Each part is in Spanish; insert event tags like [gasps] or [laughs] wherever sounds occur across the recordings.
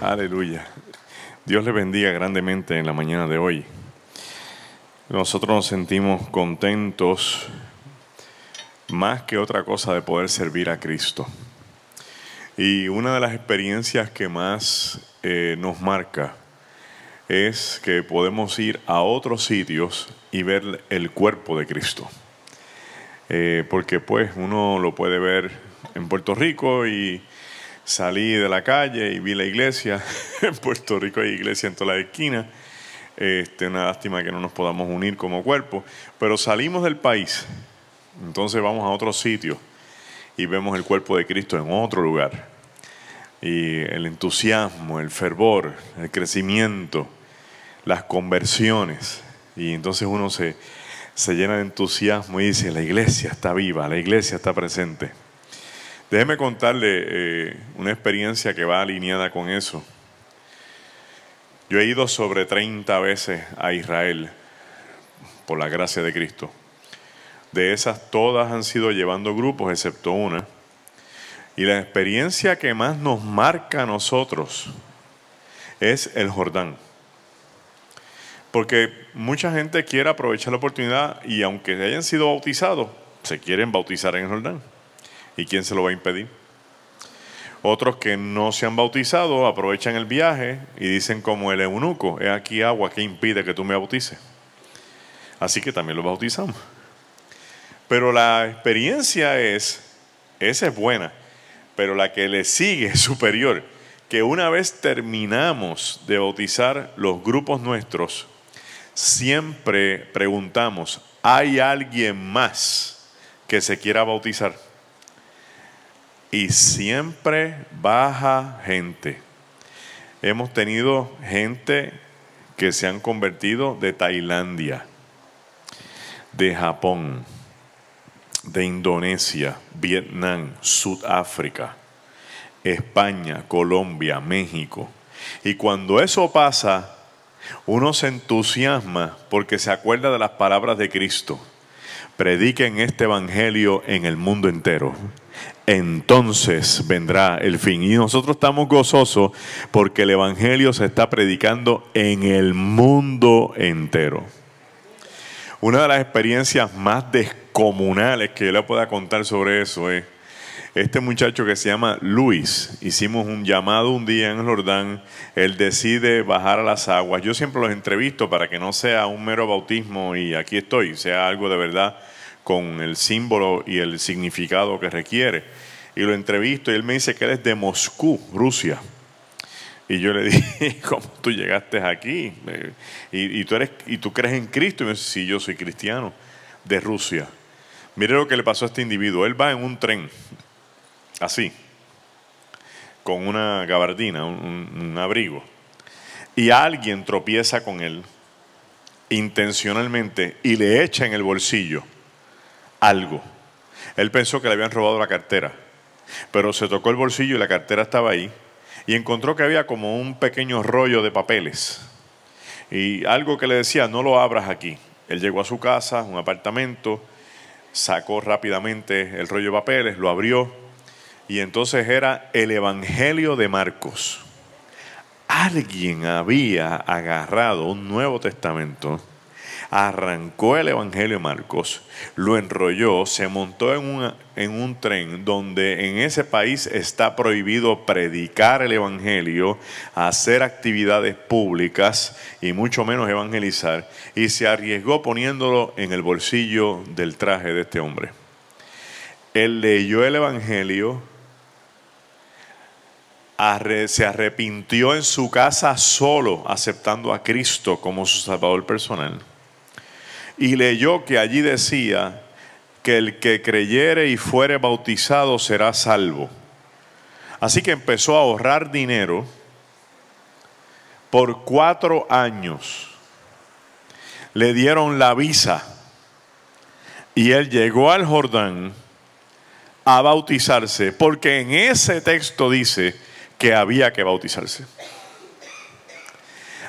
Aleluya. Dios le bendiga grandemente en la mañana de hoy. Nosotros nos sentimos contentos más que otra cosa de poder servir a Cristo. Y una de las experiencias que más eh, nos marca es que podemos ir a otros sitios y ver el cuerpo de Cristo. Eh, porque pues uno lo puede ver en Puerto Rico y salí de la calle y vi la iglesia. [laughs] en Puerto Rico hay iglesia en todas las esquinas. Este, una lástima que no nos podamos unir como cuerpo. Pero salimos del país. Entonces vamos a otro sitio y vemos el cuerpo de Cristo en otro lugar. Y el entusiasmo, el fervor, el crecimiento, las conversiones. Y entonces uno se, se llena de entusiasmo y dice, la iglesia está viva, la iglesia está presente. Déjeme contarle eh, una experiencia que va alineada con eso. Yo he ido sobre 30 veces a Israel por la gracia de Cristo. De esas todas han sido llevando grupos, excepto una. Y la experiencia que más nos marca a nosotros es el Jordán. Porque mucha gente quiere aprovechar la oportunidad y aunque hayan sido bautizados, se quieren bautizar en el Jordán. ¿Y quién se lo va a impedir? Otros que no se han bautizado aprovechan el viaje y dicen como el eunuco, es aquí agua que impide que tú me bautices. Así que también lo bautizamos. Pero la experiencia es, esa es buena, pero la que le sigue es superior, que una vez terminamos de bautizar los grupos nuestros, siempre preguntamos, ¿hay alguien más que se quiera bautizar? Y siempre baja gente. Hemos tenido gente que se han convertido de Tailandia, de Japón, de Indonesia, Vietnam, Sudáfrica, España, Colombia, México. Y cuando eso pasa, uno se entusiasma porque se acuerda de las palabras de Cristo. Prediquen este evangelio en el mundo entero entonces vendrá el fin. Y nosotros estamos gozosos porque el Evangelio se está predicando en el mundo entero. Una de las experiencias más descomunales que yo le pueda contar sobre eso es este muchacho que se llama Luis. Hicimos un llamado un día en Jordán. Él decide bajar a las aguas. Yo siempre los entrevisto para que no sea un mero bautismo y aquí estoy, sea algo de verdad con el símbolo y el significado que requiere. Y lo entrevisto y él me dice que él es de Moscú, Rusia. Y yo le [laughs] dije, ¿cómo tú llegaste aquí? Y, tú, eres, y tú crees en Cristo. Y me dice, sí, yo soy cristiano de Rusia. Mire lo que le pasó a este individuo. Él va en un tren, así, con una gabardina, un abrigo. Y alguien tropieza con él intencionalmente y le echa en el bolsillo algo. Él pensó que le habían robado la cartera, pero se tocó el bolsillo y la cartera estaba ahí y encontró que había como un pequeño rollo de papeles y algo que le decía, no lo abras aquí. Él llegó a su casa, un apartamento, sacó rápidamente el rollo de papeles, lo abrió y entonces era el Evangelio de Marcos. Alguien había agarrado un Nuevo Testamento arrancó el Evangelio de Marcos, lo enrolló, se montó en, en un tren donde en ese país está prohibido predicar el Evangelio, hacer actividades públicas y mucho menos evangelizar, y se arriesgó poniéndolo en el bolsillo del traje de este hombre. Él leyó el Evangelio, se arrepintió en su casa solo, aceptando a Cristo como su Salvador personal y leyó que allí decía que el que creyere y fuere bautizado será salvo. Así que empezó a ahorrar dinero por cuatro años. Le dieron la visa y él llegó al Jordán a bautizarse, porque en ese texto dice que había que bautizarse.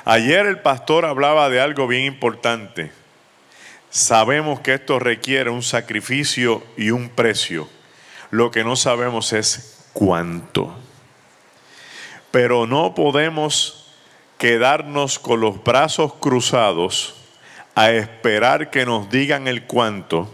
Ayer el pastor hablaba de algo bien importante Sabemos que esto requiere un sacrificio y un precio. Lo que no sabemos es cuánto. Pero no podemos quedarnos con los brazos cruzados a esperar que nos digan el cuánto,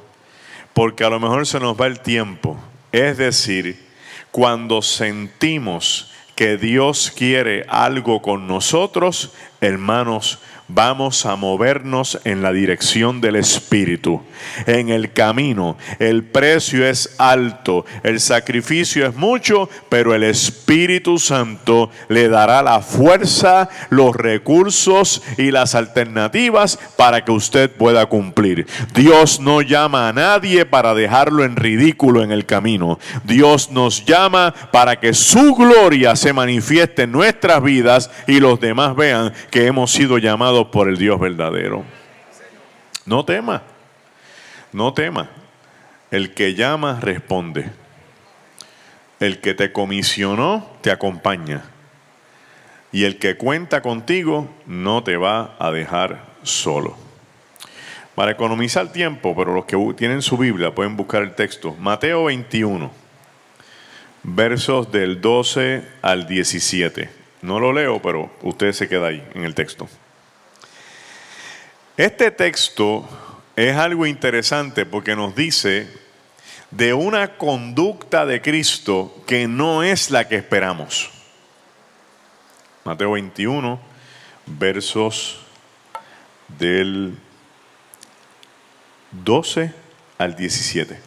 porque a lo mejor se nos va el tiempo. Es decir, cuando sentimos que Dios quiere algo con nosotros, hermanos, vamos a movernos en la dirección del Espíritu. En el camino, el precio es alto, el sacrificio es mucho, pero el Espíritu Santo le dará la fuerza, los recursos y las alternativas para que usted pueda cumplir. Dios no llama a nadie para dejarlo en ridículo en el camino. Dios nos llama para que su gloria se manifieste en nuestras vidas y los demás vean que hemos sido llamados por el Dios verdadero. No tema, no tema. El que llama responde. El que te comisionó te acompaña. Y el que cuenta contigo no te va a dejar solo. Para economizar tiempo, pero los que tienen su Biblia pueden buscar el texto. Mateo 21, versos del 12 al 17. No lo leo, pero usted se queda ahí en el texto. Este texto es algo interesante porque nos dice de una conducta de Cristo que no es la que esperamos. Mateo 21, versos del 12 al 17.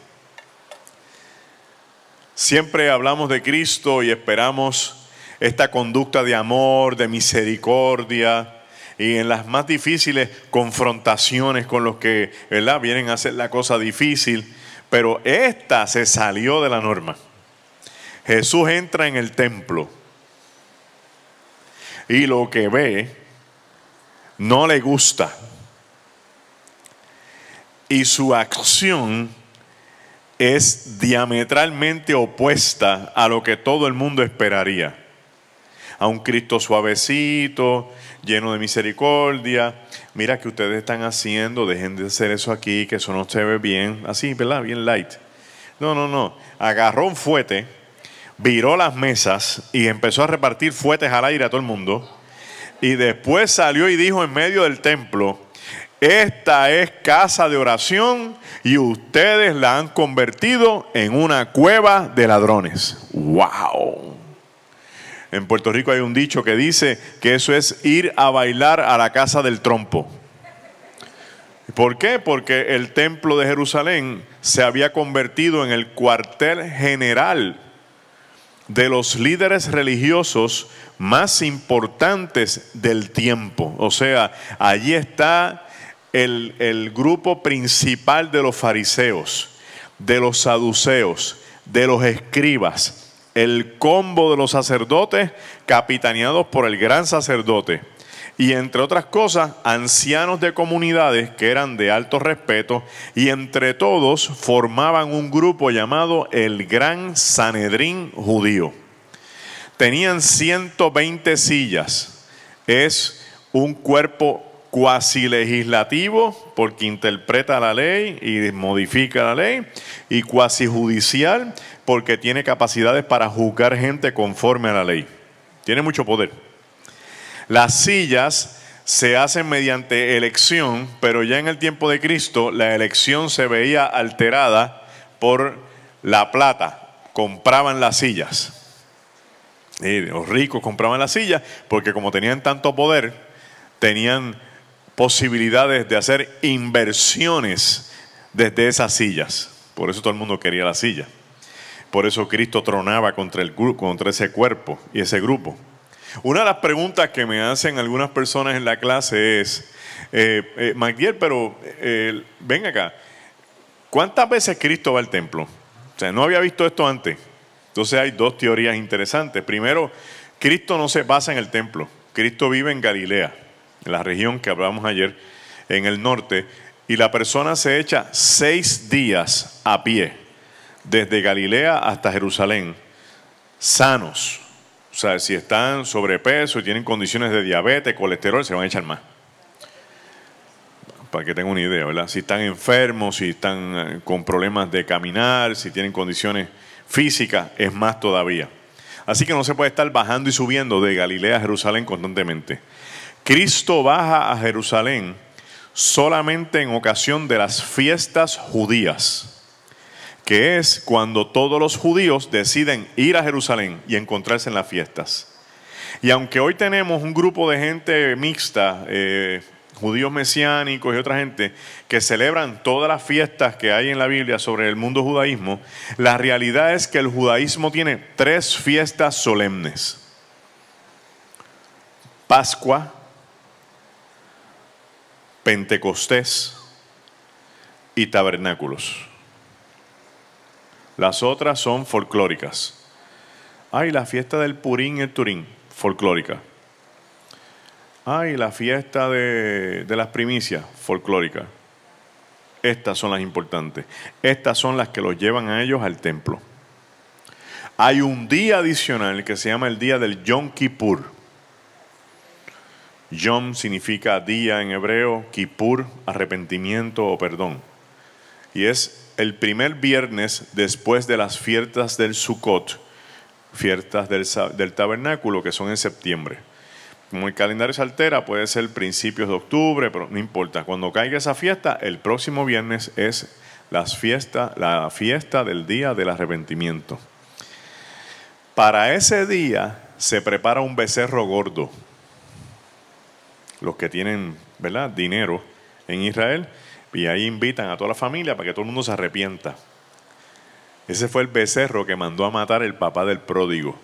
Siempre hablamos de Cristo y esperamos esta conducta de amor, de misericordia, y en las más difíciles confrontaciones con los que ¿verdad? vienen a hacer la cosa difícil, pero esta se salió de la norma. Jesús entra en el templo y lo que ve no le gusta. Y su acción es diametralmente opuesta a lo que todo el mundo esperaría. A un Cristo suavecito, lleno de misericordia. Mira que ustedes están haciendo, dejen de hacer eso aquí, que eso no se ve bien, así, ¿verdad? Bien light. No, no, no. Agarró un fuete, viró las mesas y empezó a repartir fuetes al aire a todo el mundo. Y después salió y dijo en medio del templo, esta es casa de oración y ustedes la han convertido en una cueva de ladrones. ¡Wow! En Puerto Rico hay un dicho que dice que eso es ir a bailar a la casa del trompo. ¿Por qué? Porque el templo de Jerusalén se había convertido en el cuartel general de los líderes religiosos más importantes del tiempo. O sea, allí está el, el grupo principal de los fariseos, de los saduceos, de los escribas el combo de los sacerdotes capitaneados por el gran sacerdote y entre otras cosas ancianos de comunidades que eran de alto respeto y entre todos formaban un grupo llamado el Gran Sanedrín Judío. Tenían 120 sillas, es un cuerpo cuasi legislativo, porque interpreta la ley y modifica la ley, y cuasi judicial, porque tiene capacidades para juzgar gente conforme a la ley. Tiene mucho poder. Las sillas se hacen mediante elección, pero ya en el tiempo de Cristo la elección se veía alterada por la plata. Compraban las sillas. Y los ricos compraban las sillas porque como tenían tanto poder, tenían posibilidades de hacer inversiones desde esas sillas. Por eso todo el mundo quería la silla. Por eso Cristo tronaba contra, el, contra ese cuerpo y ese grupo. Una de las preguntas que me hacen algunas personas en la clase es, eh, eh pero eh, ven acá, ¿cuántas veces Cristo va al templo? O sea, no había visto esto antes. Entonces hay dos teorías interesantes. Primero, Cristo no se basa en el templo. Cristo vive en Galilea en la región que hablamos ayer, en el norte, y la persona se echa seis días a pie, desde Galilea hasta Jerusalén, sanos. O sea, si están sobrepeso tienen condiciones de diabetes, colesterol, se van a echar más. Para que tengan una idea, ¿verdad? Si están enfermos, si están eh, con problemas de caminar, si tienen condiciones físicas, es más todavía. Así que no se puede estar bajando y subiendo de Galilea a Jerusalén constantemente. Cristo baja a Jerusalén solamente en ocasión de las fiestas judías, que es cuando todos los judíos deciden ir a Jerusalén y encontrarse en las fiestas. Y aunque hoy tenemos un grupo de gente mixta, eh, judíos mesiánicos y otra gente, que celebran todas las fiestas que hay en la Biblia sobre el mundo judaísmo, la realidad es que el judaísmo tiene tres fiestas solemnes. Pascua, Pentecostés y tabernáculos. Las otras son folclóricas. Hay la fiesta del Purín y el Turín, folclórica. Hay la fiesta de, de las primicias, folclórica. Estas son las importantes. Estas son las que los llevan a ellos al templo. Hay un día adicional que se llama el día del Yom Kippur Yom significa día en hebreo, Kippur, arrepentimiento o perdón. Y es el primer viernes después de las fiestas del Sukkot, fiestas del, tabernáculo, que son en septiembre. Como el calendario se altera, puede ser principios de octubre, pero no importa. Cuando caiga esa fiesta, el próximo viernes es las fiesta, la fiesta del día del arrepentimiento. Para ese día se prepara un becerro gordo los que tienen ¿verdad? dinero en Israel, y ahí invitan a toda la familia para que todo el mundo se arrepienta. Ese fue el becerro que mandó a matar el papá del pródigo.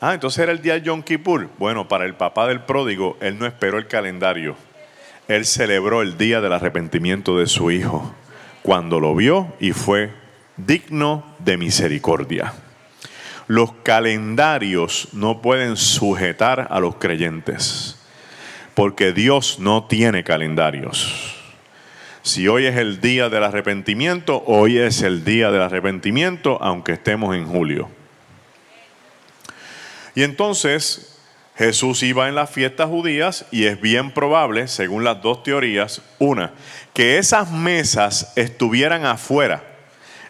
Ah, entonces era el día de Yom Kippur. Bueno, para el papá del pródigo, él no esperó el calendario. Él celebró el día del arrepentimiento de su hijo, cuando lo vio y fue digno de misericordia. Los calendarios no pueden sujetar a los creyentes, porque Dios no tiene calendarios. Si hoy es el día del arrepentimiento, hoy es el día del arrepentimiento, aunque estemos en julio. Y entonces Jesús iba en las fiestas judías y es bien probable, según las dos teorías, una, que esas mesas estuvieran afuera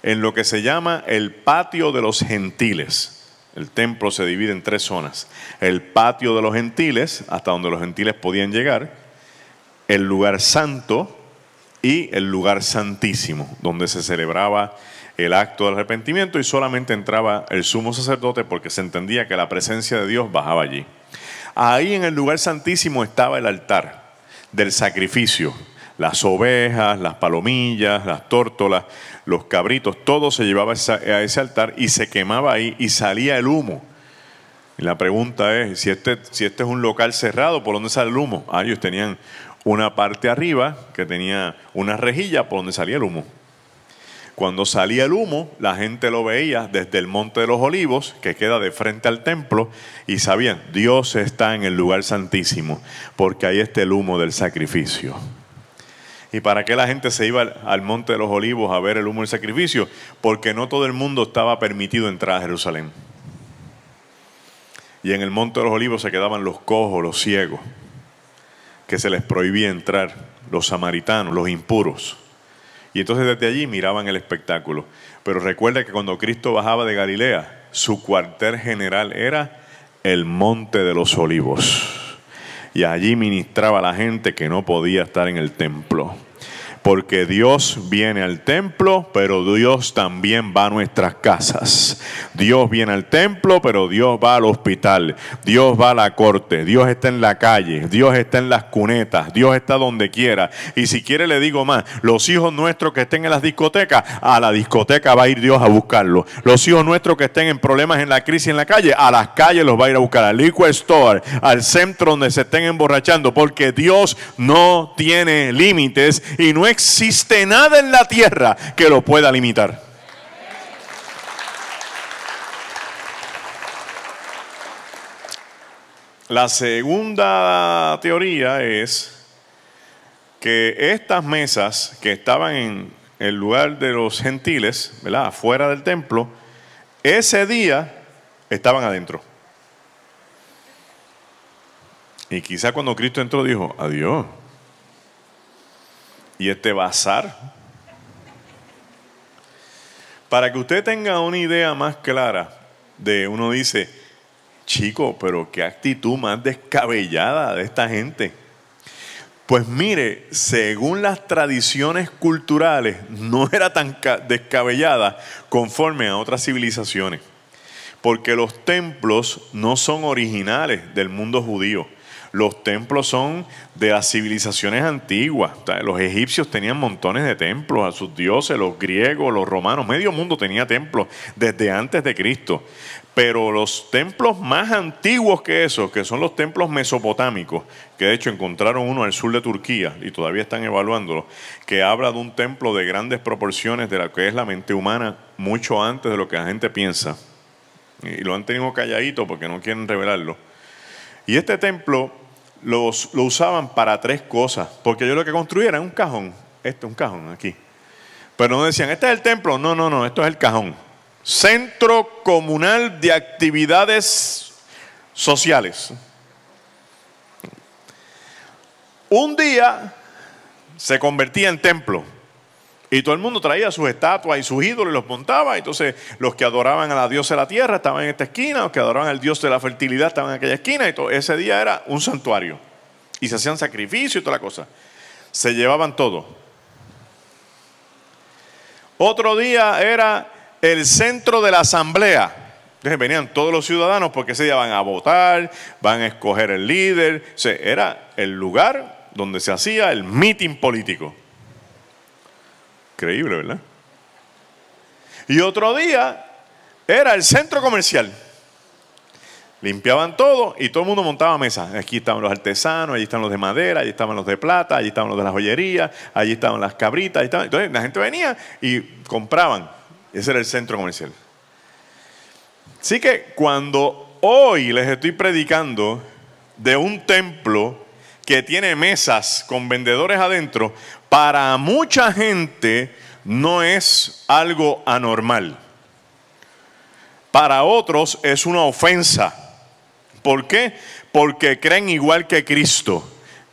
en lo que se llama el patio de los gentiles. El templo se divide en tres zonas. El patio de los gentiles, hasta donde los gentiles podían llegar, el lugar santo y el lugar santísimo, donde se celebraba el acto del arrepentimiento y solamente entraba el sumo sacerdote porque se entendía que la presencia de Dios bajaba allí. Ahí en el lugar santísimo estaba el altar del sacrificio, las ovejas, las palomillas, las tórtolas, los cabritos, todo se llevaba a ese altar y se quemaba ahí y salía el humo. Y la pregunta es, si este, si este es un local cerrado, ¿por dónde sale el humo? Ah, ellos tenían una parte arriba que tenía una rejilla por donde salía el humo. Cuando salía el humo, la gente lo veía desde el Monte de los Olivos, que queda de frente al templo, y sabían, Dios está en el lugar santísimo, porque ahí está el humo del sacrificio. ¿Y para qué la gente se iba al, Monte de los Olivos a ver el humo del sacrificio? Porque no todo el mundo estaba permitido entrar a Jerusalén. Y en el Monte de los Olivos se quedaban los cojos, los ciegos, que se les prohibía entrar, los samaritanos, los impuros. Y entonces desde allí miraban el espectáculo. Pero recuerda que cuando Cristo bajaba de Galilea, su cuartel general era el Monte de los Olivos y allí ministraba a la gente que no podía estar en el templo. Porque Dios viene al templo, pero Dios también va a nuestras casas. Dios viene al templo, pero Dios va al hospital. Dios va a la corte. Dios está en la calle. Dios está en las cunetas. Dios está donde quiera. Y si quiere le digo más, los hijos nuestros que estén en las discotecas, a la discoteca va a ir Dios a buscarlos. Los hijos nuestros que estén en problemas en la crisis en la calle, a las calles los va a ir a buscar. Al liquor store, al centro donde se estén emborrachando. Porque Dios no tiene límites y no existe nada en la tierra que lo pueda limitar. La segunda teoría es que estas mesas que estaban en el lugar de los gentiles, ¿verdad? afuera del templo, ese día estaban adentro. Y quizá cuando Cristo entró dijo, adiós, y este bazar. Para que usted tenga una idea más clara de uno dice, chico, pero qué actitud más descabellada de esta gente. Pues mire, según las tradiciones culturales, no era tan descabellada conforme a otras civilizaciones, porque los templos no son originales del mundo judío. Los templos son de las civilizaciones antiguas. Los egipcios tenían montones de templos a sus dioses, los griegos, los romanos, medio mundo tenía templos desde antes de Cristo. Pero los templos más antiguos que esos, que son los templos mesopotámicos, que de hecho encontraron uno al sur de Turquía y todavía están evaluándolo, que habla de un templo de grandes proporciones de lo que es la mente humana mucho antes de lo que la gente piensa. Y lo han tenido calladito porque no quieren revelarlo. Y este templo lo usaban para tres cosas, porque ellos lo que construyeron un cajón, este es un cajón aquí. Pero no decían, este es el templo, no, no, no, esto es el cajón. Centro Comunal de Actividades Sociales. Un día se convertía en templo y todo el mundo traía sus estatuas y sus ídolos y los montaba. Entonces, los que adoraban a la diosa de la tierra estaban en esta esquina, los que adoraban al dios de la fertilidad estaban en aquella esquina. Y todo, ese día era un santuario. Y se hacían sacrificios y toda la cosa. Se llevaban todo. Otro día era el centro de la asamblea. Entonces venían todos los ciudadanos porque ese día van a votar, van a escoger el líder. O era el lugar donde se hacía el meeting político. Increíble, ¿verdad? Y otro día era el centro comercial. Limpiaban todo y todo el mundo montaba mesas. Aquí estaban los artesanos, allí estaban los de madera, allí estaban los de plata, allí estaban los de la joyería, allí estaban las cabritas. Entonces la gente venía y compraban. Ese era el centro comercial. Así que cuando hoy les estoy predicando de un templo que tiene mesas con vendedores adentro, para mucha gente no es algo anormal. Para otros es una ofensa. ¿Por qué? Porque creen igual que Cristo.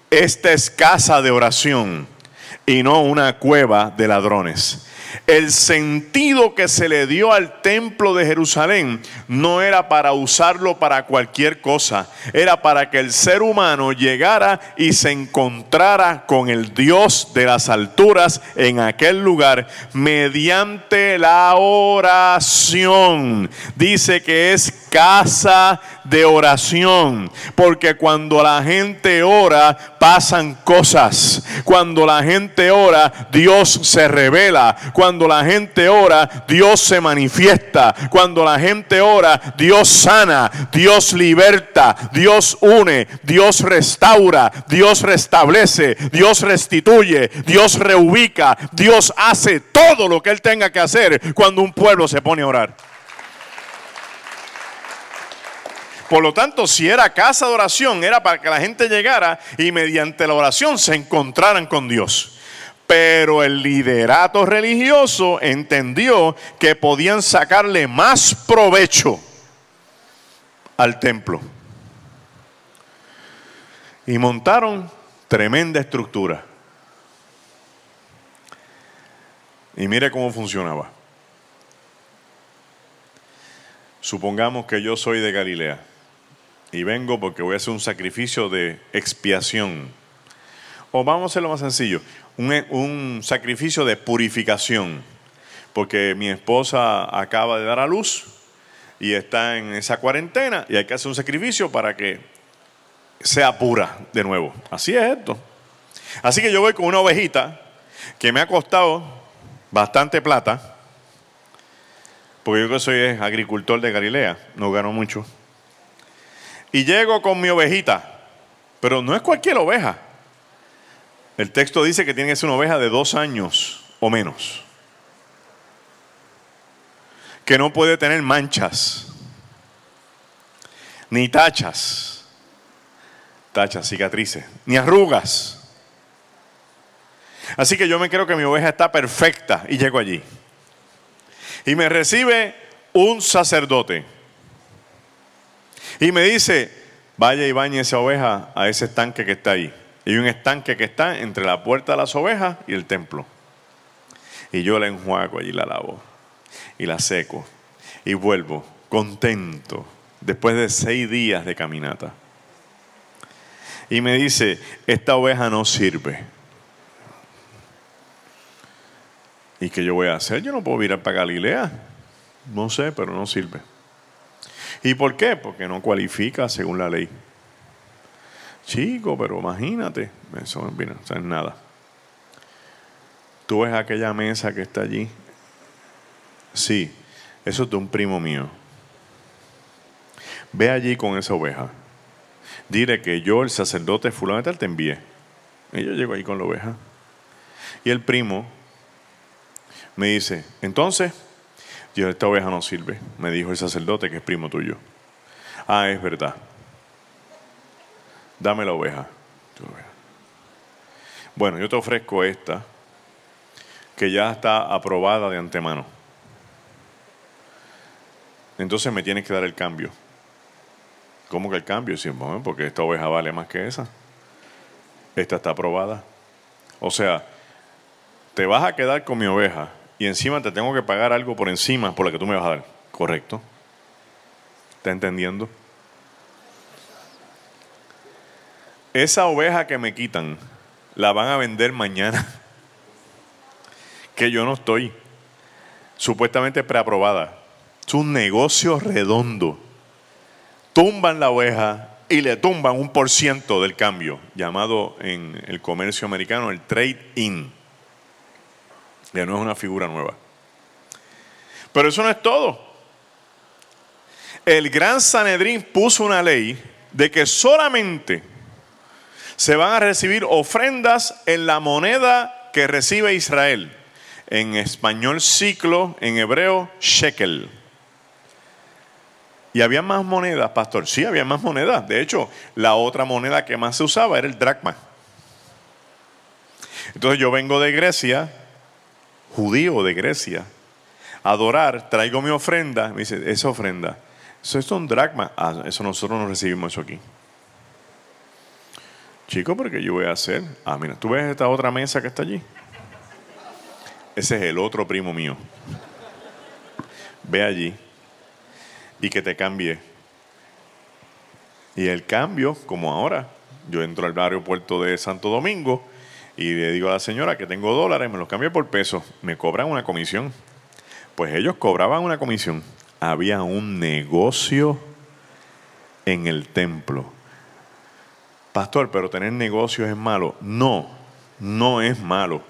Esta es casa de oración y no una cueva de ladrones el sentido que se le dio al templo de Jerusalén no era para usarlo para cualquier cosa, era para que el ser humano llegara y se encontrara con el Dios de las alturas en aquel lugar mediante la oración. Dice que es casa de oración, porque cuando la gente ora pasan cosas. Cuando la gente ora, Dios se revela. Cuando la gente ora, Dios se manifiesta. Cuando la gente ora, Dios sana, Dios liberta, Dios une, Dios restaura, Dios restablece, Dios restituye, Dios reubica, Dios hace todo lo que Él tenga que hacer cuando un pueblo se pone a orar. Por lo tanto, si era casa de oración, era para que la gente llegara y mediante la oración se encontraran con Dios. Pero el liderato religioso entendió que podían sacarle más provecho al templo. Y montaron tremenda estructura. Y mire cómo funcionaba. Supongamos que yo soy de Galilea y vengo porque voy a hacer un sacrificio de expiación. O vamos a hacerlo más sencillo, un, sacrificio de purificación, porque mi esposa acaba de dar a luz y está en esa cuarentena y hay que hacer un sacrificio para que sea pura de nuevo. Así es esto. Así que yo voy con una ovejita que me ha costado bastante plata, porque yo que soy agricultor de Galilea, no gano mucho y llego con mi ovejita, pero no es cualquier oveja. El texto dice que tiene que ser una oveja de dos años o menos, que no puede tener manchas, ni tachas, tachas, cicatrices, ni arrugas. Así que yo me creo que mi oveja está perfecta y llego allí. Y me recibe un sacerdote y me dice, vaya y bañe esa oveja a ese estanque que está ahí. Y hay un estanque que está entre la puerta de las ovejas y el templo. Y yo la enjuago allí, la lavo. Y la seco. Y vuelvo contento, después de seis días de caminata. Y me dice, esta oveja no sirve. ¿Y qué yo voy a hacer? Yo no puedo ir para Galilea. No sé, pero no sirve. ¿Y por qué? Porque no cualifica según la ley. Chico, pero imagínate. Eso no es nada. Tú ves aquella mesa que está allí. Sí, eso es de un primo mío. Ve allí con esa oveja. Dile que yo, el sacerdote fulano tal, te envié. Y yo llego ahí con la oveja. Y el primo me dice, entonces, yo, esta oveja no sirve. Me dijo el sacerdote que es primo tuyo. Ah, es verdad. Dame la oveja. Bueno, yo te ofrezco esta, que ya está aprobada de antemano. Entonces me tienes que dar el cambio. ¿Cómo que el cambio? Sí, porque esta oveja vale más que esa. Esta está aprobada. O sea, te vas a quedar con mi oveja y encima te tengo que pagar algo por encima por la que tú me vas a dar. ¿Correcto? ¿Está entendiendo? Esa oveja que me quitan, la van a vender mañana. [laughs] que yo no estoy. Supuestamente preaprobada. Es un negocio redondo. Tumban la oveja y le tumban un por ciento del cambio, llamado en el comercio americano el trade-in. Ya no es una figura nueva. Pero eso no es todo. El gran Sanedrín puso una ley de que solamente se van a recibir ofrendas en la moneda que recibe Israel. En español ciclo, en hebreo shekel. Y había más monedas, pastor. Sí, había más monedas. De hecho, la otra moneda que más se usaba era el dracma. Entonces yo vengo de Grecia, judío de Grecia, adorar, traigo mi ofrenda. Me dice, esa ofrenda, eso es un dracma. Ah, eso nosotros no recibimos eso aquí. Chico, ¿pero qué yo voy a hacer? Ah, mira, ¿tú ves esta otra mesa que está allí? Ese es el otro primo mío. Ve allí y que te cambie. Y el cambio, como ahora, yo entro al aeropuerto de Santo Domingo y le digo a la señora que tengo dólares, me los cambio por pesos, me cobran una comisión. Pues ellos cobraban una comisión. Había un negocio en el templo. Pastor, pero tener negocios es malo. No, no es malo.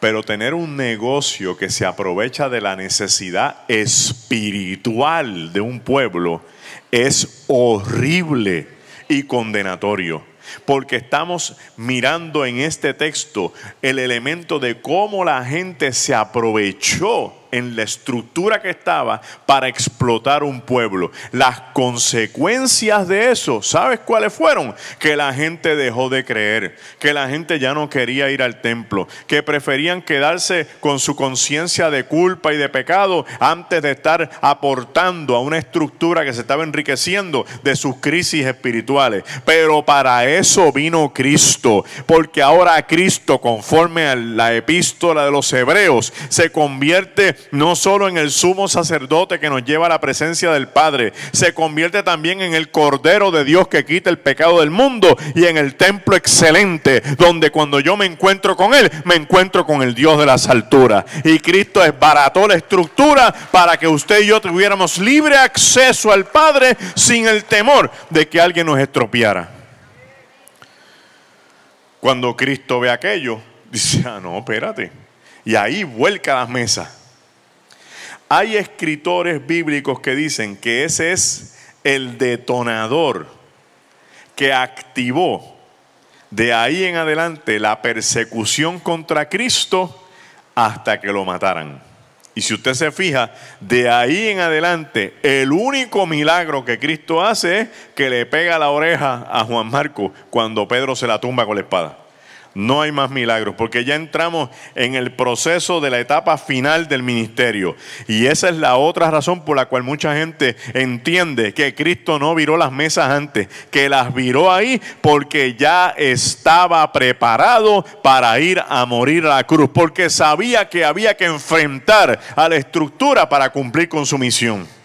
Pero tener un negocio que se aprovecha de la necesidad espiritual de un pueblo es horrible y condenatorio. Porque estamos mirando en este texto el elemento de cómo la gente se aprovechó en la estructura que estaba para explotar un pueblo. Las consecuencias de eso, ¿sabes cuáles fueron? Que la gente dejó de creer, que la gente ya no quería ir al templo, que preferían quedarse con su conciencia de culpa y de pecado antes de estar aportando a una estructura que se estaba enriqueciendo de sus crisis espirituales. Pero para eso vino Cristo, porque ahora Cristo, conforme a la epístola de los hebreos, se convierte no solo en el sumo sacerdote que nos lleva a la presencia del Padre, se convierte también en el Cordero de Dios que quita el pecado del mundo y en el templo excelente, donde cuando yo me encuentro con Él, me encuentro con el Dios de las alturas. Y Cristo esbarató la estructura para que usted y yo tuviéramos libre acceso al Padre sin el temor de que alguien nos estropeara. Cuando Cristo ve aquello, dice, ah, no, espérate. Y ahí vuelca las mesas. Hay escritores bíblicos que dicen que ese es el detonador que activó de ahí en adelante la persecución contra Cristo hasta que lo mataran. Y si usted se fija, de ahí en adelante, el único milagro que Cristo hace es que le pega la oreja a Juan Marco cuando Pedro se la tumba con la espada. No hay más milagros, porque ya entramos en el proceso de la etapa final del ministerio. Y esa es la otra razón por la cual mucha gente entiende que Cristo no viró las mesas antes, que las viró ahí porque ya estaba preparado para ir a morir a la cruz, porque sabía que había que enfrentar a la estructura para cumplir con su misión.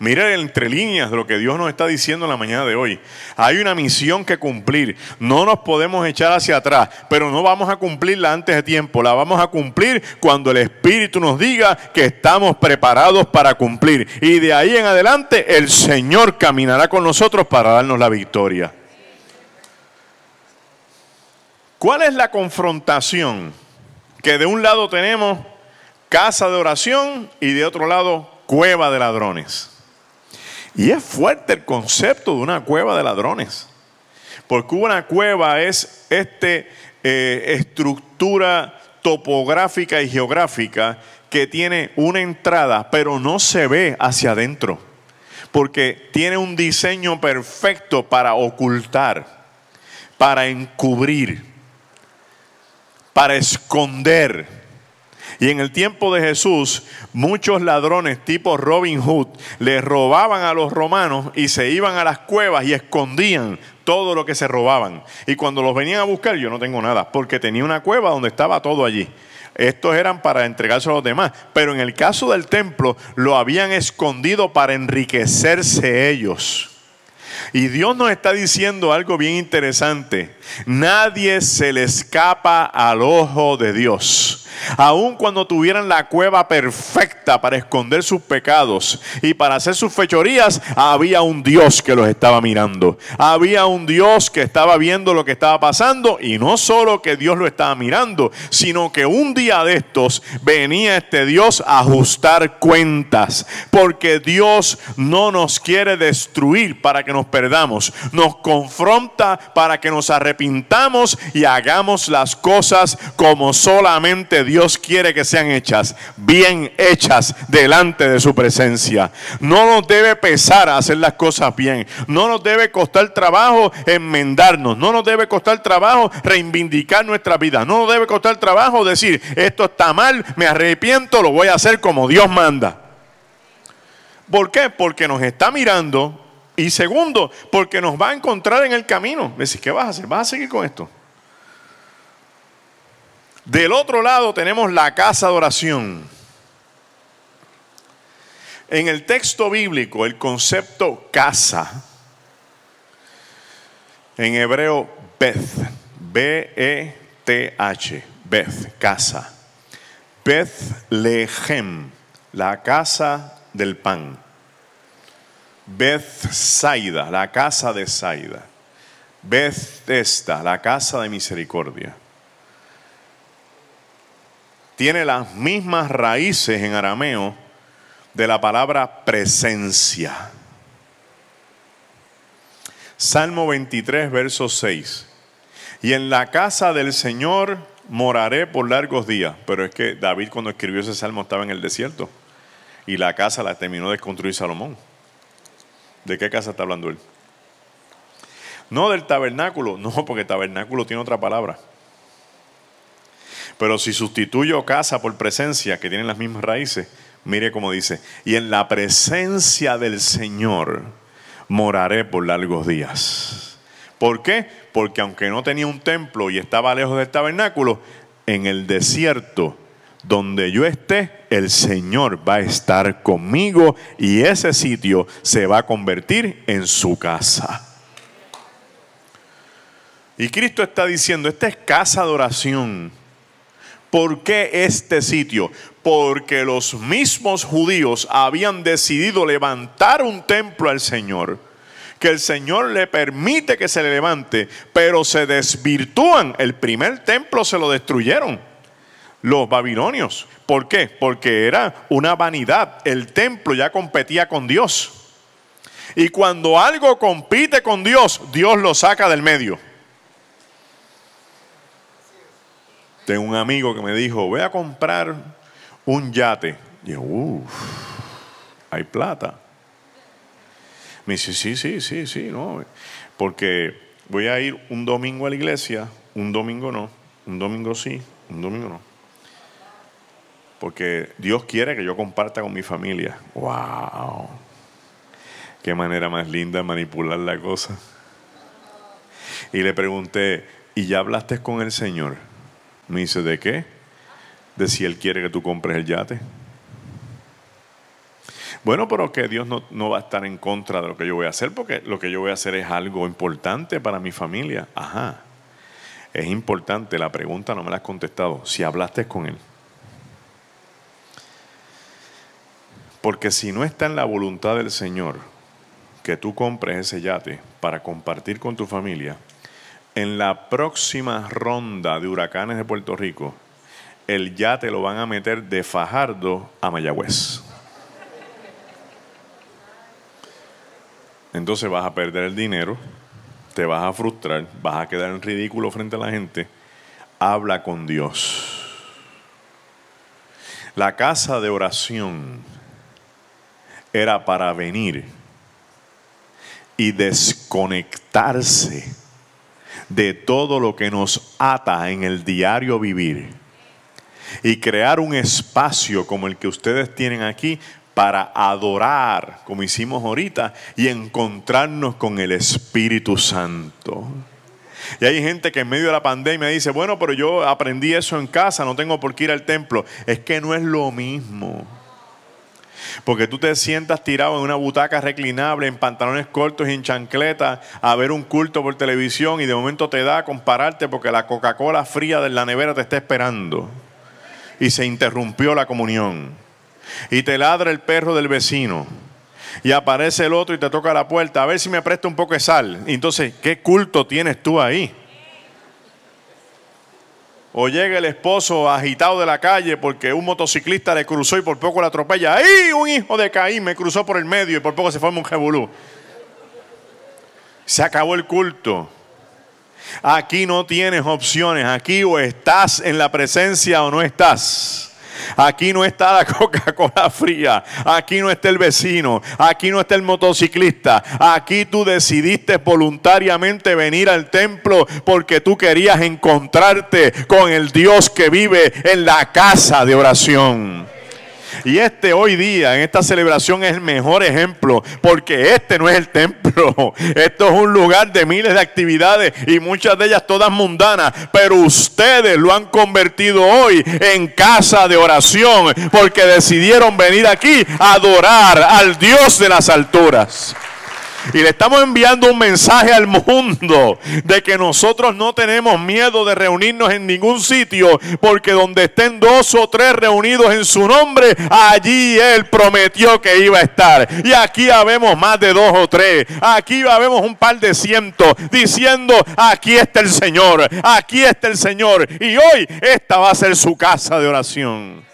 Mire entre líneas lo que Dios nos está diciendo en la mañana de hoy. Hay una misión que cumplir. No nos podemos echar hacia atrás, pero no vamos a cumplirla antes de tiempo. La vamos a cumplir cuando el Espíritu nos diga que estamos preparados para cumplir. Y de ahí en adelante el Señor caminará con nosotros para darnos la victoria. ¿Cuál es la confrontación? Que de un lado tenemos casa de oración y de otro lado cueva de ladrones. Y es fuerte el concepto de una cueva de ladrones. Porque una cueva es esta eh, estructura topográfica y geográfica que tiene una entrada, pero no se ve hacia adentro. Porque tiene un diseño perfecto para ocultar, para encubrir, para esconder y en el tiempo de Jesús, muchos ladrones tipo Robin Hood le robaban a los romanos y se iban a las cuevas y escondían todo lo que se robaban. Y cuando los venían a buscar, yo no tengo nada, porque tenía una cueva donde estaba todo allí. Estos eran para entregarse a los demás. Pero en el caso del templo, lo habían escondido para enriquecerse ellos. Y Dios nos está diciendo algo bien interesante. Nadie se le escapa al ojo de Dios. Aun cuando tuvieran la cueva perfecta para esconder sus pecados y para hacer sus fechorías, había un Dios que los estaba mirando. Había un Dios que estaba viendo lo que estaba pasando y no solo que Dios lo estaba mirando, sino que un día de estos venía este Dios a ajustar cuentas, porque Dios no nos quiere destruir para que nos perdamos, nos confronta para que nos arrepintamos y hagamos las cosas como solamente Dios Dios quiere que sean hechas, bien hechas delante de su presencia. No nos debe pesar hacer las cosas bien. No nos debe costar trabajo enmendarnos. No nos debe costar trabajo reivindicar nuestra vida. No nos debe costar trabajo decir, esto está mal, me arrepiento, lo voy a hacer como Dios manda. ¿Por qué? Porque nos está mirando y segundo, porque nos va a encontrar en el camino. Decir, ¿qué vas a hacer? ¿Vas a seguir con esto? Del otro lado tenemos la casa de oración. En el texto bíblico, el concepto casa, en hebreo Beth, B-E-T-H, Beth, casa. Beth Lehem, la casa del pan. Beth Saida, la casa de Saida. Beth Esta, la casa de misericordia tiene las mismas raíces en arameo de la palabra presencia. Salmo 23, verso 6. Y en la casa del Señor moraré por largos días. Pero es que David cuando escribió ese salmo estaba en el desierto. Y la casa la terminó de construir Salomón. ¿De qué casa está hablando él? No del tabernáculo, no, porque tabernáculo tiene otra palabra. Pero si sustituyo casa por presencia, que tienen las mismas raíces, mire cómo dice, y en la presencia del Señor moraré por largos días. ¿Por qué? Porque aunque no tenía un templo y estaba lejos del tabernáculo, en el desierto donde yo esté, el Señor va a estar conmigo y ese sitio se va a convertir en su casa. Y Cristo está diciendo, esta es casa de oración ¿Por qué este sitio? Porque los mismos judíos habían decidido levantar un templo al Señor, que el Señor le permite que se le levante, pero se desvirtúan. El primer templo se lo destruyeron los babilonios. ¿Por qué? Porque era una vanidad. El templo ya competía con Dios. Y cuando algo compite con Dios, Dios lo saca del medio. Tengo un amigo que me dijo, voy a comprar un yate. Y yo, uff, hay plata. Me dice, sí, sí, sí, sí, no. Porque voy a ir un domingo a la iglesia, un domingo no, un domingo sí, un domingo no. Porque Dios quiere que yo comparta con mi familia. ¡Wow! Qué manera más linda de manipular la cosa. Y le pregunté, ¿y ya hablaste con el Señor? Me dice, ¿de qué? De si Él quiere que tú compres el yate. Bueno, pero que Dios no, no, va a estar en contra de lo que yo voy a hacer, porque lo que yo voy a hacer es algo importante para mi familia. Ajá. Es importante, la pregunta no me la has contestado. Si hablaste con Él. Porque si no está en la voluntad del Señor que tú compres ese yate para compartir con tu familia, en la próxima ronda de huracanes de Puerto Rico, el yate lo van a meter de Fajardo a Mayagüez. Entonces vas a perder el dinero, te vas a frustrar, vas a quedar en ridículo frente a la gente. Habla con Dios. La casa de oración era para venir y desconectarse de todo lo que nos ata en el diario vivir y crear un espacio como el que ustedes tienen aquí para adorar, como hicimos ahorita, y encontrarnos con el Espíritu Santo. Y hay gente que en medio de la pandemia dice, bueno, pero yo aprendí eso en casa, no tengo por qué ir al templo. Es que no es lo mismo. Porque tú te sientas tirado en una butaca reclinable, en pantalones cortos y en chancleta, a ver un culto por televisión y de momento te da a compararte porque la Coca-Cola fría de la nevera te está esperando. Y se interrumpió la comunión. Y te ladra el perro del vecino. Y aparece el otro y te toca la puerta. A ver si me presta un poco de sal. entonces, ¿qué culto tienes tú ahí? O llega el esposo agitado de la calle porque un motociclista le cruzó y por poco la atropella. ¡Ay! Un hijo de Caín me cruzó por el medio y por poco se forma un jebulú. Se acabó el culto. Aquí no tienes opciones. Aquí o estás en la presencia o no estás. Aquí no está la [laughs] Coca-Cola fría. Aquí no está el vecino. Aquí no está el motociclista. Aquí tú decidiste voluntariamente venir al templo porque tú querías encontrarte con el Dios que vive en la casa de oración. Y este hoy día, en esta celebración, es el mejor ejemplo, porque este no es el templo. [laughs] Esto es un lugar de miles de actividades y muchas de ellas todas mundanas, pero ustedes lo han convertido hoy en casa de oración, porque decidieron venir aquí a adorar al Dios de las alturas. Y le estamos enviando un mensaje al mundo de que nosotros no tenemos miedo de reunirnos en ningún sitio, porque donde estén dos o tres reunidos en su nombre, allí Él prometió que iba a estar. Y aquí habemos más de dos o tres. Aquí habemos un par de cientos diciendo, aquí está el Señor, aquí está el Señor. Y hoy esta va a ser su casa de oración.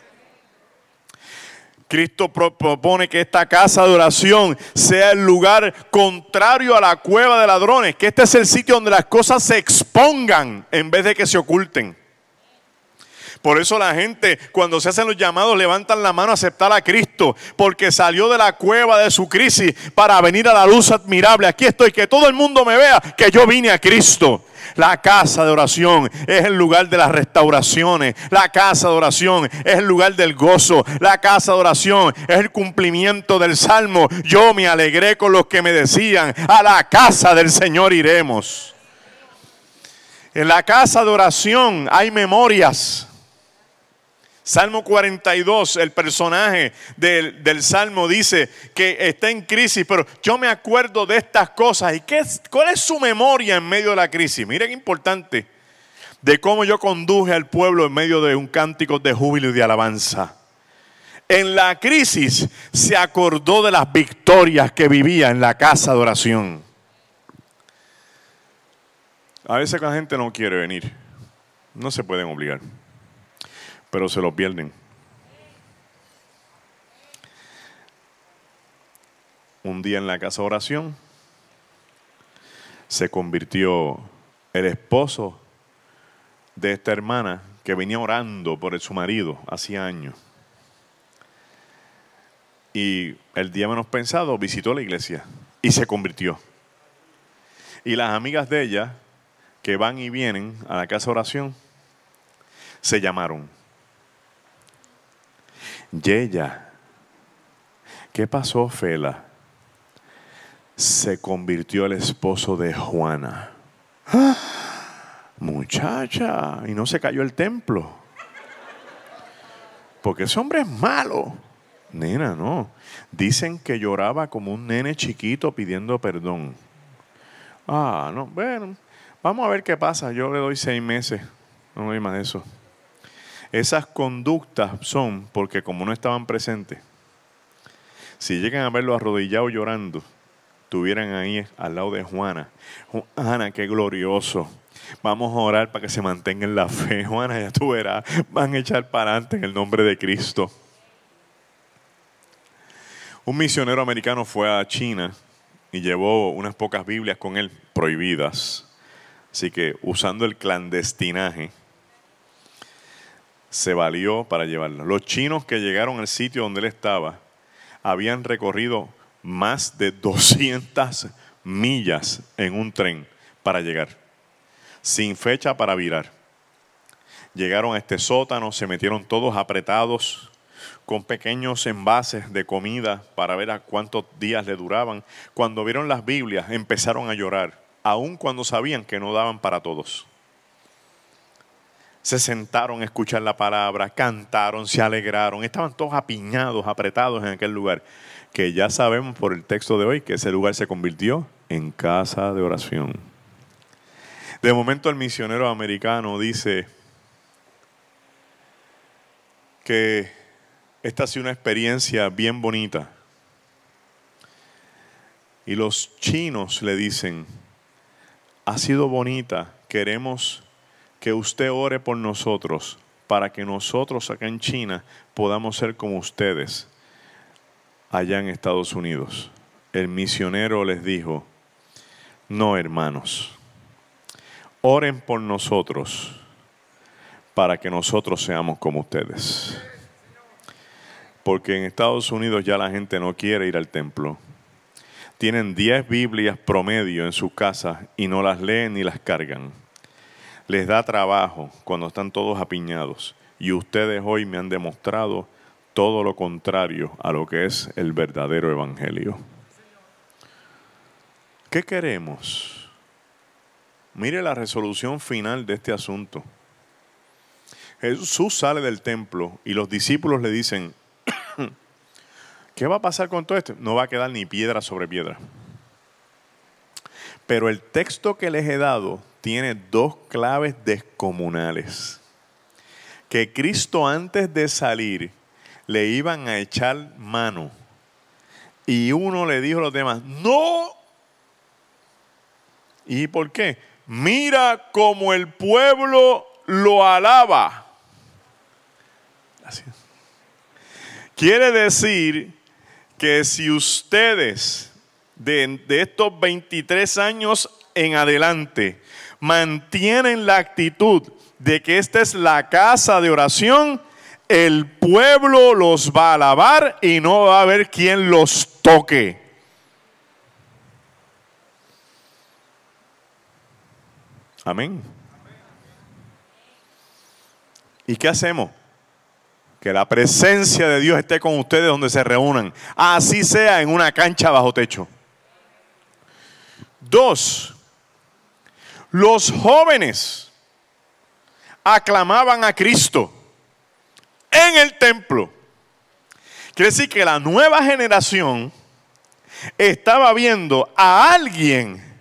Cristo propone que esta casa de oración sea el lugar contrario a la cueva de ladrones, que este es el sitio donde las cosas se expongan en vez de que se oculten. Por eso la gente cuando se hacen los llamados levantan la mano a aceptar a Cristo, porque salió de la cueva de su crisis para venir a la luz admirable. Aquí estoy, que todo el mundo me vea que yo vine a Cristo. La casa de oración es el lugar de las restauraciones. La casa de oración es el lugar del gozo. La casa de oración es el cumplimiento del salmo. Yo me alegré con los que me decían, a la casa del Señor iremos. En la casa de oración hay memorias. Salmo 42, el personaje del, Salmo dice que está en crisis, pero yo me acuerdo de estas cosas. ¿Y qué cuál es su memoria en medio de la crisis? Miren qué importante, de cómo yo conduje al pueblo en medio de un cántico de júbilo y de alabanza. En la crisis se acordó de las victorias que vivía en la casa de oración. A veces la gente no quiere venir, no se pueden obligar pero se lo pierden. Un día en la casa de oración se convirtió el esposo de esta hermana que venía orando por su marido hacía años. Y el día menos pensado visitó la iglesia y se convirtió. Y las amigas de ella, que van y vienen a la casa de oración, se llamaron. Yeya, ¿qué pasó, Fela? Se convirtió el esposo de Juana. [gasps] Muchacha, y no se cayó el templo. Porque ese hombre es malo. Nena, no. Dicen que lloraba como un nene chiquito pidiendo perdón. Ah, no, bueno, vamos a ver qué pasa. Yo le doy seis meses. No doy más de eso. Esas conductas son porque como no estaban presentes, si llegan a verlo arrodillado llorando, estuvieran ahí al lado de Juana. Juana, qué glorioso. Vamos a orar para que se mantenga en la fe. [laughs] Juana, ya tú verás, van a echar para adelante en el nombre de Cristo. Un misionero americano fue a China y llevó unas pocas Biblias con él prohibidas. Así que usando el clandestinaje, se valió para llevarlas. Los chinos que llegaron al sitio donde él estaba habían recorrido más de [laughs] 200 millas en un tren para llegar, sin fecha para virar. Llegaron a este sótano, se metieron todos apretados con pequeños envases de comida para ver a cuántos días le duraban. Cuando vieron las Biblias empezaron a llorar, aun cuando sabían que no daban para todos. Se sentaron a escuchar la palabra, cantaron, se alegraron, estaban todos apiñados, apretados en aquel lugar, que ya sabemos por el texto de hoy que ese lugar se convirtió en casa de oración. De momento el misionero americano dice que esta ha sido una experiencia bien bonita. Y los chinos le dicen, ha sido bonita, queremos que usted ore por nosotros para que nosotros acá en China podamos ser como ustedes allá en Estados Unidos. El misionero les dijo, no hermanos, oren por nosotros para que nosotros seamos como ustedes porque en Estados Unidos ya la gente no quiere ir al templo. Tienen 10 Biblias promedio en su casa y no las leen ni las cargan. Les da trabajo cuando están todos apiñados. Y ustedes hoy me han demostrado todo lo contrario a lo que es el verdadero evangelio. ¿Qué queremos? Mire la resolución final de este asunto. Jesús sale del templo y los discípulos le dicen, [coughs] ¿Qué va a pasar con todo esto? No va a quedar ni piedra sobre piedra. Pero el texto que les he dado tiene dos claves descomunales. Que Cristo antes de salir le iban a echar mano. Y uno le dijo a los demás, no. ¿Y por qué? Mira como el pueblo lo alaba. Quiere decir que si ustedes de, estos 23 años en adelante mantienen la actitud de que esta es la casa de oración, el pueblo los va a alabar y no va a haber quien los toque. Amén. ¿Y qué hacemos? Que la presencia de Dios esté con ustedes donde se reúnan. Así sea en una cancha bajo techo. Dos, los jóvenes aclamaban a Cristo en el templo. Quiere decir que la nueva generación estaba viendo a alguien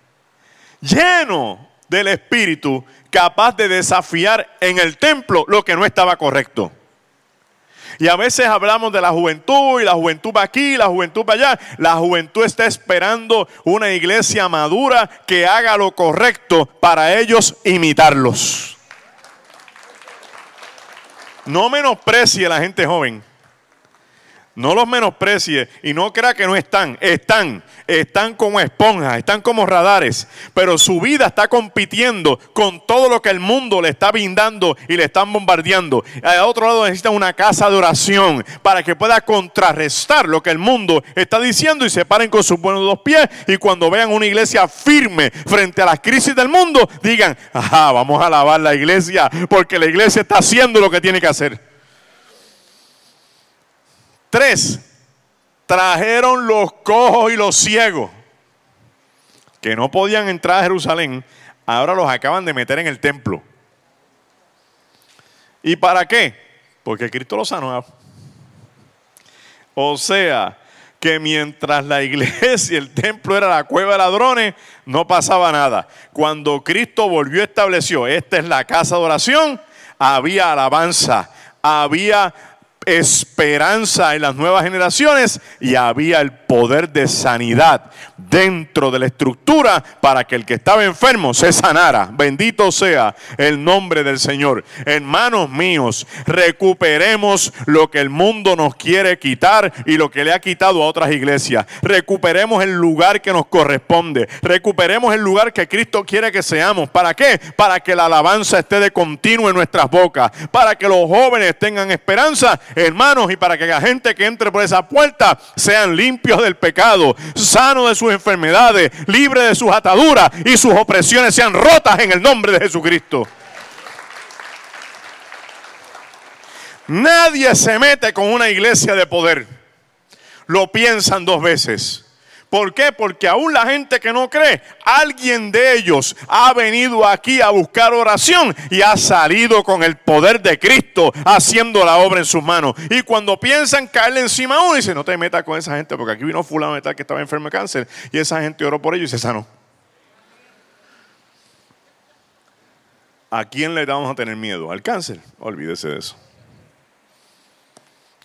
lleno del Espíritu capaz de desafiar en el templo lo que no estaba correcto. Y a veces hablamos de la juventud y la juventud va aquí, la juventud va allá. La juventud está esperando una iglesia madura que haga lo correcto para ellos imitarlos. No menosprecie la gente joven. No los menosprecie y no crea que no están. Están, están como esponjas, están como radares. Pero su vida está compitiendo con todo lo que el mundo le está brindando y le están bombardeando. Al otro lado necesitan una casa de oración para que pueda contrarrestar lo que el mundo está diciendo y se paren con sus buenos dos pies. Y cuando vean una iglesia firme frente a las crisis del mundo, digan, ajá, vamos a alabar la iglesia porque la iglesia está haciendo lo que tiene que hacer. Tres, trajeron los cojos y los ciegos que no podían entrar a Jerusalén, ahora los acaban de meter en el templo. ¿Y para qué? Porque Cristo los sanó. O sea, que mientras la iglesia y el templo era la cueva de ladrones, no pasaba nada. Cuando Cristo volvió estableció, esta es la casa de oración, había alabanza, había esperanza en las nuevas generaciones y había el poder de sanidad dentro de la estructura para que el que estaba enfermo se sanara. Bendito sea el nombre del Señor. Hermanos míos, recuperemos lo que el mundo nos quiere quitar y lo que le ha quitado a otras iglesias. Recuperemos el lugar que nos corresponde. Recuperemos el lugar que Cristo quiere que seamos. ¿Para qué? Para que la alabanza esté de continuo en nuestras bocas. Para que los jóvenes tengan esperanza hermanos, y para que la gente que entre por esa puerta sean limpios del pecado, sanos de sus enfermedades, libres de sus ataduras y sus opresiones sean rotas en el nombre de Jesucristo. Nadie se mete con una iglesia de poder. Lo piensan dos veces. ¿Por qué? Porque aún la gente que no cree, alguien de ellos ha venido aquí a buscar oración y ha salido con el poder de Cristo haciendo la obra en sus manos. Y cuando piensan caerle encima a uno, dice, no te metas con esa gente porque aquí vino fulano de tal que estaba enfermo de cáncer y esa gente oró por ellos y se sanó. ¿A quién le vamos a tener miedo? ¿Al cáncer? Olvídese de eso.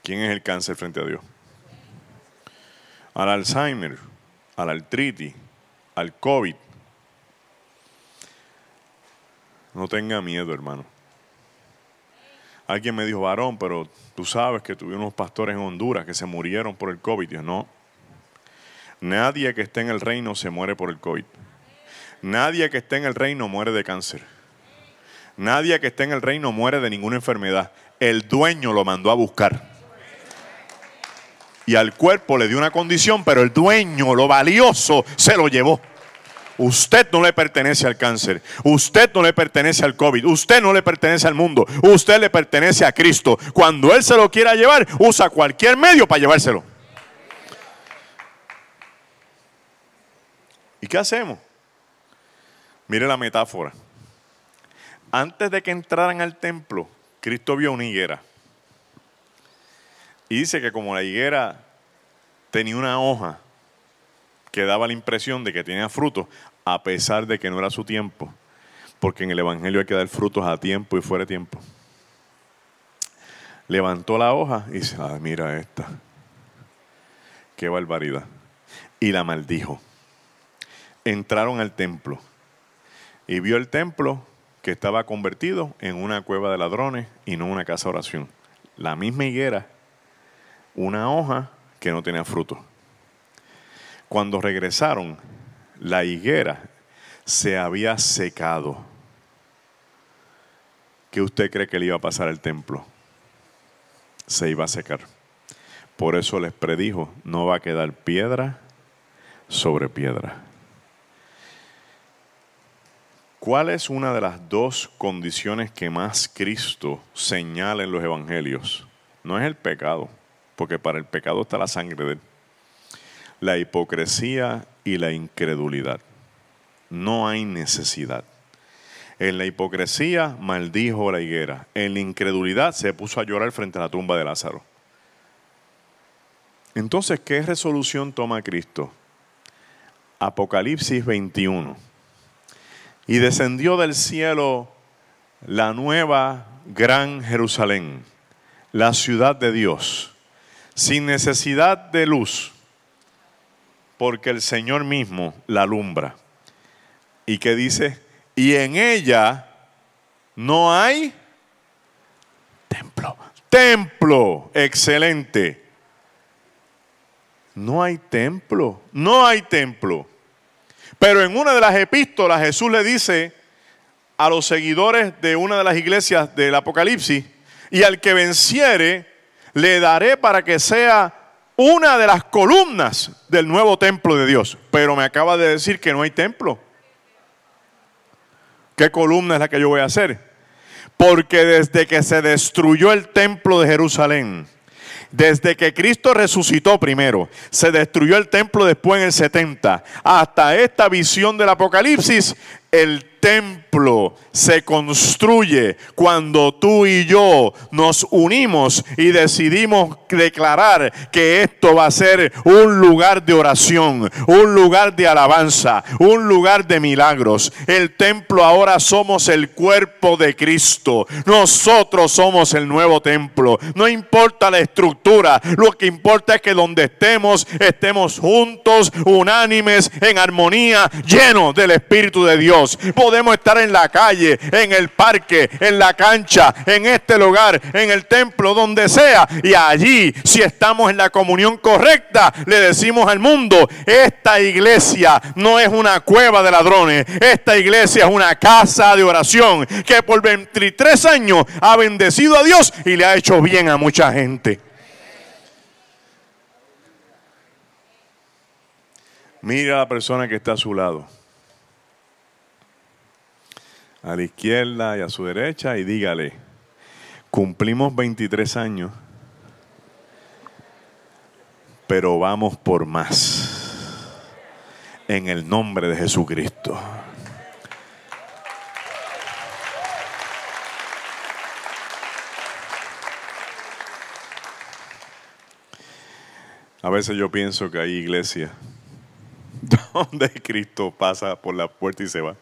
¿Quién es el cáncer frente a Dios? Al Alzheimer a la artritis, al COVID. No tenga miedo, hermano. Alguien me dijo, varón, pero tú sabes que tuvimos unos pastores en Honduras que se murieron por el COVID. Dios, no. Nadie que esté en el reino se muere por el COVID. Nadie que esté en el reino muere de cáncer. Nadie que esté en el reino muere de ninguna enfermedad. El dueño lo mandó a buscar y al cuerpo le dio una condición, pero el dueño, lo valioso, se lo llevó. Usted no le pertenece al cáncer, usted no le pertenece al COVID, usted no le pertenece al mundo, usted le pertenece a Cristo. Cuando Él se lo quiera llevar, usa cualquier medio para llevárselo. ¿Y qué hacemos? Mire la metáfora. Antes de que entraran al templo, Cristo vio una higuera. Y dice que como la higuera tenía una hoja que daba la impresión de que tenía frutos, a pesar de que no era su tiempo, porque en el Evangelio hay que dar frutos a tiempo y fuera de tiempo. Levantó la hoja y dice, ah, mira esta, qué barbaridad. Y la maldijo. Entraron al templo y vio el templo que estaba convertido en una cueva de ladrones y no una casa de oración. La misma higuera una hoja que no tenía fruto. Cuando regresaron, la higuera se había secado. ¿Qué usted cree que le iba a pasar al templo? Se iba a secar. Por eso les predijo, no va a quedar piedra sobre piedra. ¿Cuál es una de las dos condiciones que más Cristo señala en los evangelios? No es el pecado porque para el pecado está la sangre de él. La hipocresía y la incredulidad. No hay necesidad. En la hipocresía maldijo la higuera. En la incredulidad se puso a llorar frente a la tumba de Lázaro. Entonces, ¿qué resolución toma Cristo? Apocalipsis 21. Y descendió del cielo la nueva gran Jerusalén, la ciudad de Dios sin necesidad de luz, porque el Señor mismo la alumbra. ¿Y qué dice? Y en ella no hay templo. Templo, excelente. No hay templo, no hay templo. Pero en una de las epístolas Jesús le dice a los seguidores de una de las iglesias del Apocalipsis, y al que venciere, le daré para que sea una de las columnas del nuevo templo de Dios. Pero me acaba de decir que no hay templo. ¿Qué columna es la que yo voy a hacer? Porque desde que se destruyó el templo de Jerusalén, desde que Cristo resucitó primero, se destruyó el templo después en el 70, hasta esta visión del Apocalipsis, El templo se construye cuando tú y yo nos unimos y decidimos declarar que esto va a ser un lugar de oración, un lugar de alabanza, un lugar de milagros. El templo ahora somos el cuerpo de Cristo. Nosotros somos el nuevo templo. No importa la estructura, lo que importa es que donde estemos, estemos juntos, unánimes, en armonía, llenos del Espíritu de Dios. Podemos estar en la calle, en el parque, en la cancha, en este lugar, en el templo, donde sea. Y allí, si estamos en la comunión correcta, le decimos al mundo, esta iglesia no es una cueva de ladrones, esta iglesia es una casa de oración que por 23 años ha bendecido a Dios y le ha hecho bien a mucha gente. Mira a la persona que está a su lado a la izquierda y a su derecha y dígale, cumplimos 23 años, pero vamos por más. En el nombre de Jesucristo. A veces yo pienso que hay iglesias [laughs] donde Cristo pasa por la puerta y se va.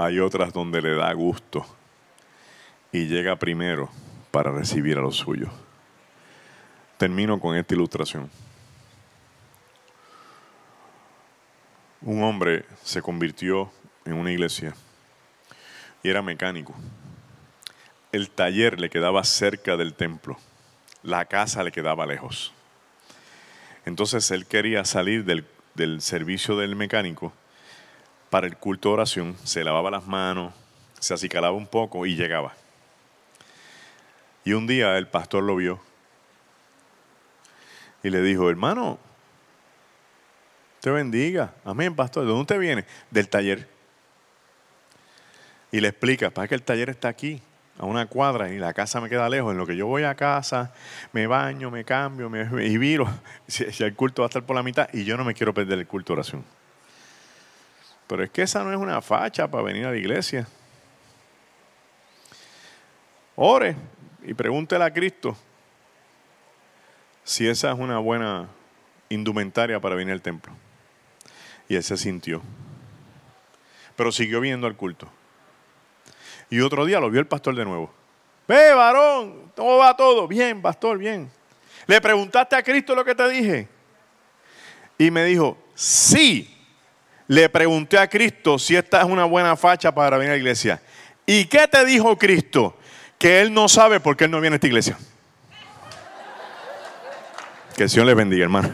Hay otras donde le da gusto y llega primero para recibir a los suyos. Termino con esta ilustración. Un hombre se convirtió en una iglesia y era mecánico. El taller le quedaba cerca del templo, la casa le quedaba lejos. Entonces él quería salir del, del servicio del mecánico para el culto de oración, se lavaba las manos, se acicalaba un poco y llegaba. Y un día el pastor lo vio y le dijo, hermano, te bendiga. Amén, pastor. ¿De dónde usted viene? Del taller. Y le explica, para que el taller está aquí, a una cuadra, y la casa me queda lejos. En lo que yo voy a casa, me baño, me cambio, me, [laughs] y viro. [laughs] Si, el culto va a estar por la mitad, y yo no me quiero perder el culto de oración. Pero es que esa no es una facha para venir a la iglesia. Ore y pregúntele a Cristo si esa es una buena indumentaria para venir al templo. Y él se sintió. Pero siguió viendo al culto. Y otro día lo vio el pastor de nuevo. Ve, varón, ¿cómo va todo? Bien, pastor, bien. ¿Le preguntaste a Cristo lo que te dije? Y me dijo, sí, le pregunté a Cristo si esta es una buena facha para venir a la iglesia. ¿Y qué te dijo Cristo? Que Él no sabe por qué Él no viene a esta iglesia. Que el Señor le bendiga, hermano.